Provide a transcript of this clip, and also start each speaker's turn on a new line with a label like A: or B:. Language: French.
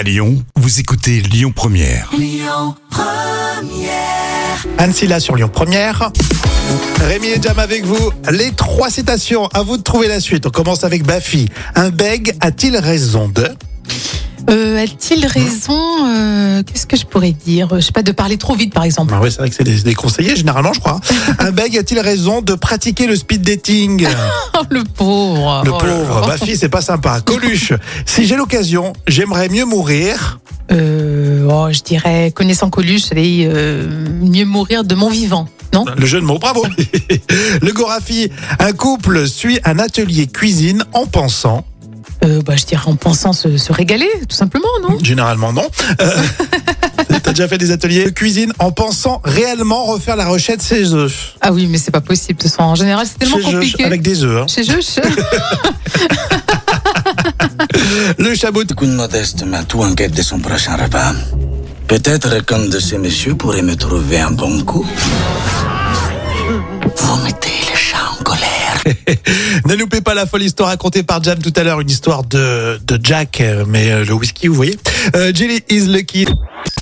A: À Lyon, vous écoutez Lyon Première.
B: Anne Silla sur Lyon Première. Rémi et Jam avec vous. Les trois citations, à vous de trouver la suite. On commence avec Bafi. Un beg a-t-il raison de?
C: Euh, A-t-il raison euh, que je pourrais dire Je sais pas, de parler trop vite par exemple.
B: ah Oui, c'est vrai que c'est des, des conseillers généralement, je crois. Un beg a-t-il raison de pratiquer le speed dating?
C: Oh, le pauvre.
B: Le
C: Oh
B: pauvre,
C: là.
B: Bafi, c'est pas sympa. Coluche, si j'ai l'occasion, j'aimerais mieux mourir.
C: Euh, oh, je dirais, connaissant Coluche, euh, mieux mourir de mon vivant, non?
B: Le jeu de mots, bravo. Le Gorafi, un couple suit un atelier cuisine en pensant.
C: euh, bah, Je dirais en pensant se, se régaler, tout simplement, non?
B: Généralement, non. Euh, T'as déjà fait des ateliers de cuisine en pensant réellement refaire la recette chez eux.
C: Ah oui, mais c'est pas possible. De toute façon, en général, c'est tellement
B: Chez eux,
C: compliqué.
B: avec des œufs. hein.
C: Chez Juche
B: Le chabot.
D: Coup de modeste met tout en quête de son prochain repas. Peut-être qu'un de ces messieurs pourrait me trouver un bon coup. Vous mettez les chats en colère.
B: Ne loupez pas la folle histoire racontée par Jam tout à l'heure, une histoire de, de Jack, euh, mais euh, le whisky, vous voyez. Euh, Jelly is lucky.